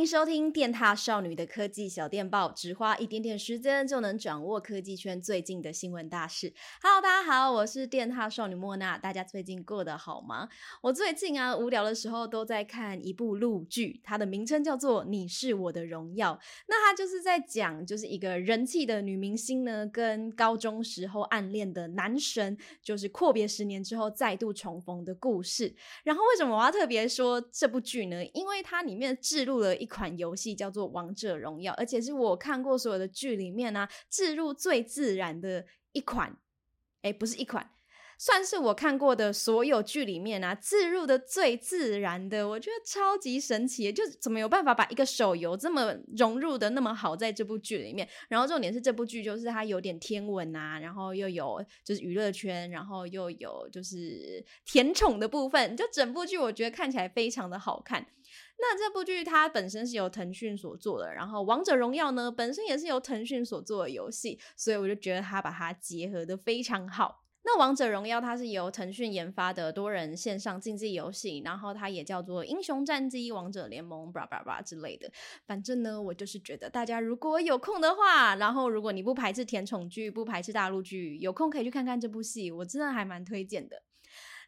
迎收听电踏少女的科技小电报，只花一点点时间就能掌握科技圈最近的新闻大事。Hello，大家好，我是电踏少女莫娜，大家最近过得好吗？我最近啊无聊的时候都在看一部录剧，它的名称叫做《你是我的荣耀》。那它就是在讲，就是一个人气的女明星呢，跟高中时候暗恋的男神，就是阔别十年之后再度重逢的故事。然后为什么我要特别说这部剧呢？因为它里面置入了一款游戏叫做《王者荣耀》，而且是我看过所有的剧里面呢、啊，置入最自然的一款。哎，不是一款，算是我看过的所有剧里面啊，自入的最自然的，我觉得超级神奇。就怎么有办法把一个手游这么融入的那么好，在这部剧里面。然后重点是这部剧就是它有点天文啊，然后又有就是娱乐圈，然后又有就是甜宠的部分，就整部剧我觉得看起来非常的好看。那这部剧它本身是由腾讯所做的，然后《王者荣耀》呢本身也是由腾讯所做的游戏，所以我就觉得它把它结合的非常好。那《王者荣耀》它是由腾讯研发的多人线上竞技游戏，然后它也叫做《英雄战机》《王者联盟》吧吧吧之类的。反正呢，我就是觉得大家如果有空的话，然后如果你不排斥甜宠剧，不排斥大陆剧，有空可以去看看这部戏，我真的还蛮推荐的。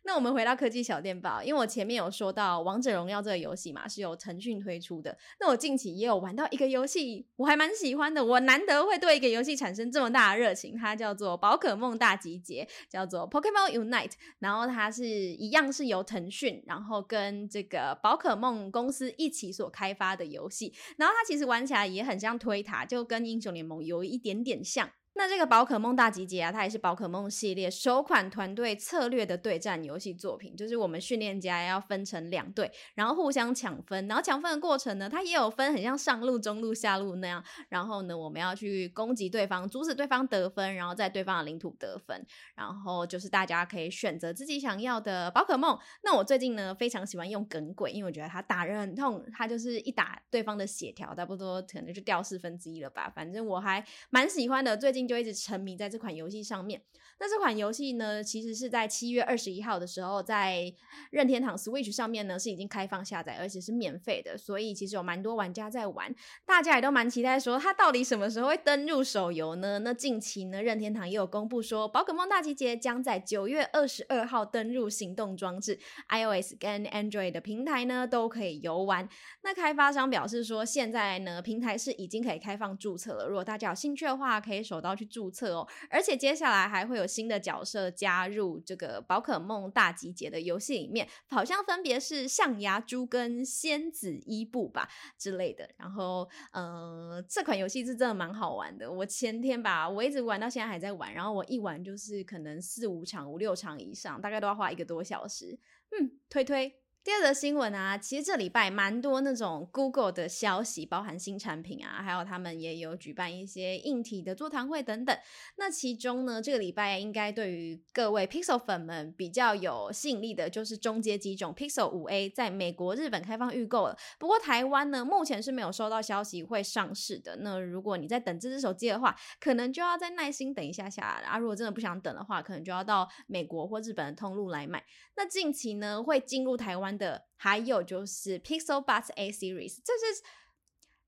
那我们回到科技小电报，因为我前面有说到《王者荣耀》这个游戏嘛，是由腾讯推出的。那我近期也有玩到一个游戏，我还蛮喜欢的。我难得会对一个游戏产生这么大的热情，它叫做《宝可梦大集结》，叫做 Pokémon Unite。然后它是一样是由腾讯，然后跟这个宝可梦公司一起所开发的游戏。然后它其实玩起来也很像推塔，就跟英雄联盟有一点点像。那这个宝可梦大集结啊，它也是宝可梦系列首款团队策略的对战游戏作品。就是我们训练家要分成两队，然后互相抢分，然后抢分的过程呢，它也有分很像上路、中路、下路那样。然后呢，我们要去攻击对方，阻止对方得分，然后在对方的领土得分。然后就是大家可以选择自己想要的宝可梦。那我最近呢，非常喜欢用耿鬼，因为我觉得它打人很痛，它就是一打对方的血条，差不多可能就掉四分之一了吧。反正我还蛮喜欢的，最近。就一直沉迷在这款游戏上面。那这款游戏呢，其实是在七月二十一号的时候，在任天堂 Switch 上面呢是已经开放下载，而且是免费的。所以其实有蛮多玩家在玩，大家也都蛮期待说它到底什么时候会登入手游呢？那近期呢，任天堂也有公布说，宝可梦大集结将在九月二十二号登入行动装置，iOS 跟 Android 的平台呢都可以游玩。那开发商表示说，现在呢平台是已经可以开放注册了，如果大家有兴趣的话，可以手刀。去注册哦，而且接下来还会有新的角色加入这个宝可梦大集结的游戏里面，好像分别是象牙猪跟仙子伊布吧之类的。然后，呃，这款游戏是真的蛮好玩的。我前天吧，我一直玩到现在还在玩，然后我一玩就是可能四五场、五六场以上，大概都要花一个多小时。嗯，推推。第二则新闻啊，其实这礼拜蛮多那种 Google 的消息，包含新产品啊，还有他们也有举办一些硬体的座谈会等等。那其中呢，这个礼拜应该对于各位 Pixel 粉们比较有吸引力的，就是中阶机种 Pixel 5A 在美国、日本开放预购了。不过台湾呢，目前是没有收到消息会上市的。那如果你在等这支手机的话，可能就要再耐心等一下下。啊，如果真的不想等的话，可能就要到美国或日本的通路来买。那近期呢，会进入台湾。的还有就是 Pixel Buds A Series，这是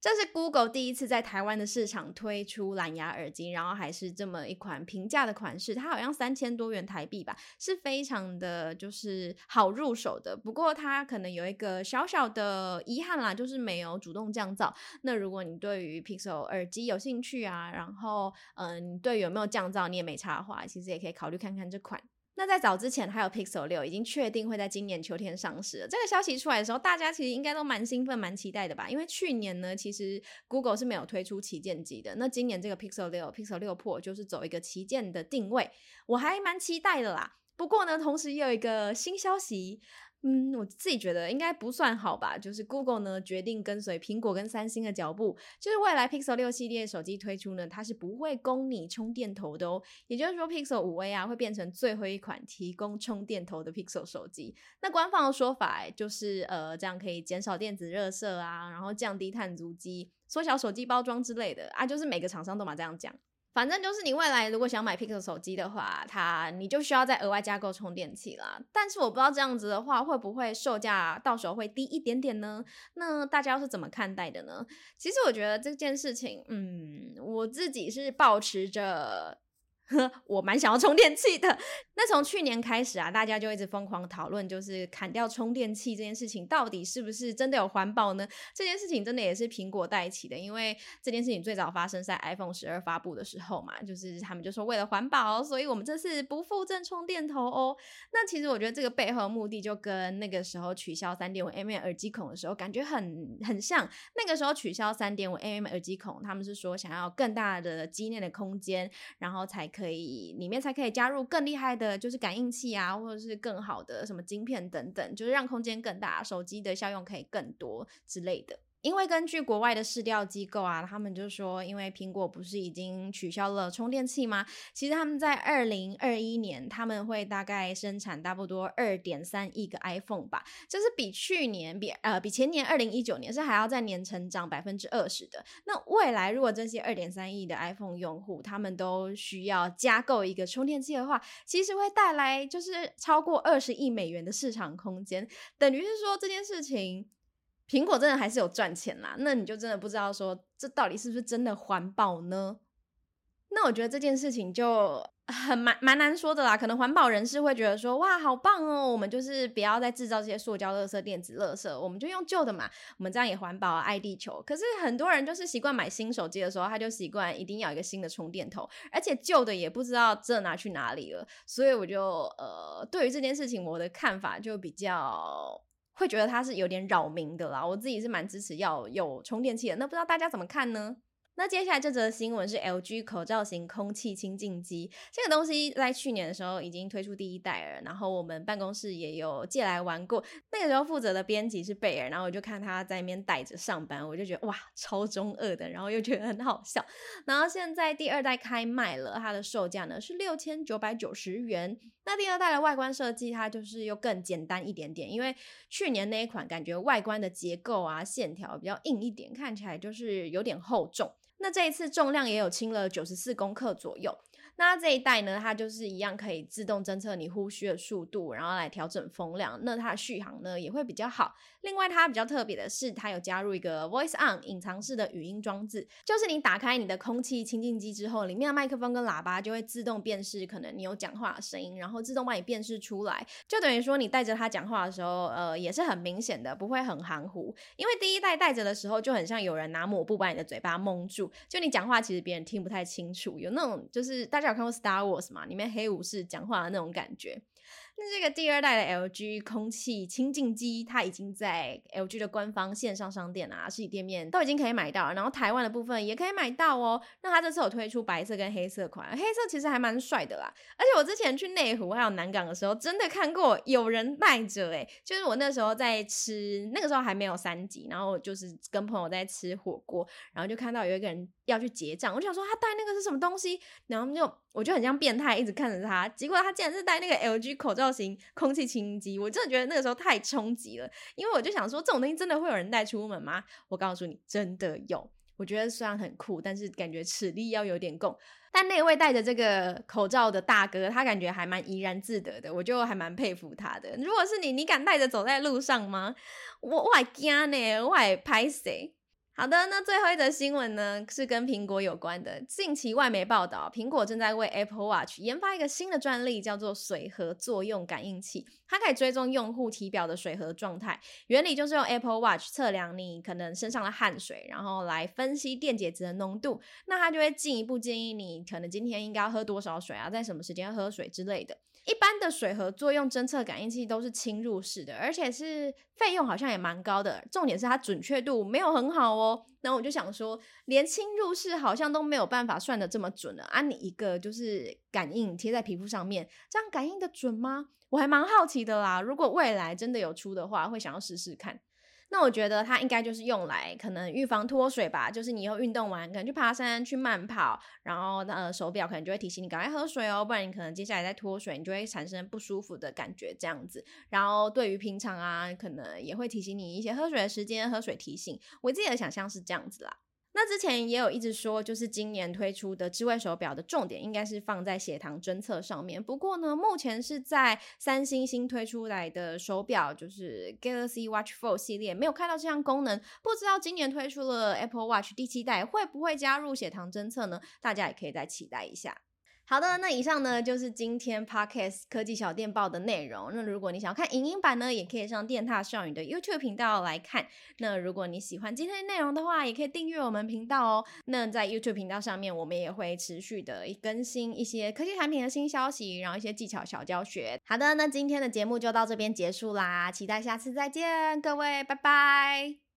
这是 Google 第一次在台湾的市场推出蓝牙耳机，然后还是这么一款平价的款式，它好像三千多元台币吧，是非常的就是好入手的。不过它可能有一个小小的遗憾啦，就是没有主动降噪。那如果你对于 Pixel 耳机有兴趣啊，然后嗯，对有没有降噪你也没差的话，其实也可以考虑看看这款。那在早之前，还有 Pixel 六已经确定会在今年秋天上市了。这个消息出来的时候，大家其实应该都蛮兴奋、蛮期待的吧？因为去年呢，其实 Google 是没有推出旗舰机的。那今年这个 Pixel 六、Pixel 六 Pro 就是走一个旗舰的定位，我还蛮期待的啦。不过呢，同时又有一个新消息。嗯，我自己觉得应该不算好吧。就是 Google 呢决定跟随苹果跟三星的脚步，就是未来 Pixel 六系列手机推出呢，它是不会供你充电头的哦。也就是说，Pixel 5A 啊会变成最后一款提供充电头的 Pixel 手机。那官方的说法就是，呃，这样可以减少电子热射啊，然后降低碳足迹，缩小手机包装之类的啊，就是每个厂商都嘛这样讲。反正就是你未来如果想买 Pixel 手机的话，它你就需要再额外加购充电器啦。但是我不知道这样子的话会不会售价到时候会低一点点呢？那大家又是怎么看待的呢？其实我觉得这件事情，嗯，我自己是保持着。呵，我蛮想要充电器的。那从去年开始啊，大家就一直疯狂讨论，就是砍掉充电器这件事情，到底是不是真的有环保呢？这件事情真的也是苹果带起的，因为这件事情最早发生在 iPhone 十二发布的时候嘛，就是他们就说为了环保，所以我们这次不附赠充电头哦。那其实我觉得这个背后的目的就跟那个时候取消三点五 mm 耳机孔的时候感觉很很像。那个时候取消三点五 mm 耳机孔，他们是说想要更大的机内的空间，然后才。可以里面才可以加入更厉害的，就是感应器啊，或者是更好的什么晶片等等，就是让空间更大，手机的效用可以更多之类的。因为根据国外的市调机构啊，他们就说，因为苹果不是已经取消了充电器吗？其实他们在二零二一年，他们会大概生产差不多二点三亿个 iPhone 吧，就是比去年比呃比前年二零一九年是还要再年成长百分之二十的。那未来如果这些二点三亿的 iPhone 用户，他们都需要加购一个充电器的话，其实会带来就是超过二十亿美元的市场空间，等于是说这件事情。苹果真的还是有赚钱啦，那你就真的不知道说这到底是不是真的环保呢？那我觉得这件事情就很蛮蛮难说的啦。可能环保人士会觉得说，哇，好棒哦，我们就是不要再制造这些塑胶垃圾、电子垃圾，我们就用旧的嘛，我们这样也环保、爱地球。可是很多人就是习惯买新手机的时候，他就习惯一定要一个新的充电头，而且旧的也不知道这拿去哪里了。所以我就呃，对于这件事情，我的看法就比较。会觉得它是有点扰民的啦，我自己是蛮支持要有充电器的，那不知道大家怎么看呢？那接下来这则新闻是 LG 口罩型空气清净机，这个东西在去年的时候已经推出第一代了，然后我们办公室也有借来玩过。那个时候负责的编辑是贝尔，然后我就看他在那边带着上班，我就觉得哇，超中二的，然后又觉得很好笑。然后现在第二代开卖了，它的售价呢是六千九百九十元。那第二代的外观设计它就是又更简单一点点，因为去年那一款感觉外观的结构啊线条比较硬一点，看起来就是有点厚重。那这一次重量也有轻了九十四公克左右。那这一代呢，它就是一样可以自动侦测你呼吸的速度，然后来调整风量。那它的续航呢也会比较好。另外，它比较特别的是，它有加入一个 Voice On 隐藏式的语音装置，就是你打开你的空气清净机之后，里面的麦克风跟喇叭就会自动辨识可能你有讲话的声音，然后自动帮你辨识出来。就等于说你带着它讲话的时候，呃，也是很明显的，不会很含糊。因为第一代带着的时候，就很像有人拿抹布把你的嘴巴蒙住，就你讲话其实别人听不太清楚，有那种就是大家。有看过《Star Wars》吗？里面黑武士讲话的那种感觉。那这个第二代的 LG 空气清净机，它已经在 LG 的官方线上商店啊、实体店面都已经可以买到，然后台湾的部分也可以买到哦。那它这次有推出白色跟黑色款，黑色其实还蛮帅的啦。而且我之前去内湖还有南港的时候，真的看过有人戴着，诶就是我那时候在吃，那个时候还没有三级，然后就是跟朋友在吃火锅，然后就看到有一个人要去结账，我就想说他戴那个是什么东西，然后就我就很像变态，一直看着他，结果他竟然是戴那个 LG 口罩。造型空气清新机，我真的觉得那个时候太冲击了，因为我就想说，这种东西真的会有人带出门吗？我告诉你，真的有。我觉得虽然很酷，但是感觉齿力要有点够。但那位戴着这个口罩的大哥，他感觉还蛮怡然自得的，我就还蛮佩服他的。如果是你，你敢带着走在路上吗？我我还惊呢，我还拍谁？好的，那最后一则新闻呢，是跟苹果有关的。近期外媒报道，苹果正在为 Apple Watch 研发一个新的专利，叫做水合作用感应器。它可以追踪用户体表的水合状态，原理就是用 Apple Watch 测量你可能身上的汗水，然后来分析电解质的浓度。那它就会进一步建议你，可能今天应该要喝多少水啊，在什么时间喝水之类的。一般的水合作用侦测感应器都是侵入式的，而且是费用好像也蛮高的。重点是它准确度没有很好哦。那我就想说，连侵入式好像都没有办法算的这么准了啊！你一个就是感应贴在皮肤上面，这样感应的准吗？我还蛮好奇的啦。如果未来真的有出的话，会想要试试看。那我觉得它应该就是用来可能预防脱水吧，就是你以后运动完可能去爬山、去慢跑，然后呃手表可能就会提醒你赶快喝水哦，不然你可能接下来再脱水，你就会产生不舒服的感觉这样子。然后对于平常啊，可能也会提醒你一些喝水的时间、喝水提醒。我自己的想象是这样子啦。那之前也有一直说，就是今年推出的智慧手表的重点应该是放在血糖侦测上面。不过呢，目前是在三星新推出来的手表，就是 Galaxy Watch 4系列，没有看到这项功能。不知道今年推出了 Apple Watch 第七代会不会加入血糖侦测呢？大家也可以再期待一下。好的，那以上呢就是今天 Podcast 科技小电报的内容。那如果你想要看影音版呢，也可以上电獭少女的 YouTube 频道来看。那如果你喜欢今天的内容的话，也可以订阅我们频道哦。那在 YouTube 频道上面，我们也会持续的更新一些科技产品的新消息，然后一些技巧小教学。好的，那今天的节目就到这边结束啦，期待下次再见，各位，拜拜。